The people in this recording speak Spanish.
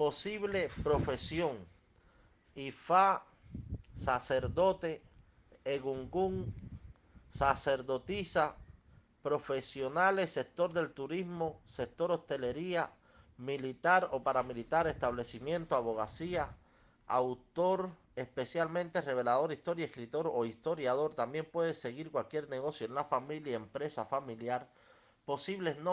posible profesión, Ifá, sacerdote, Egungun, sacerdotisa, profesionales, sector del turismo, sector hostelería, militar o paramilitar, establecimiento, abogacía, autor, especialmente revelador, historia, escritor o historiador. También puede seguir cualquier negocio en la familia, empresa familiar, posibles nombres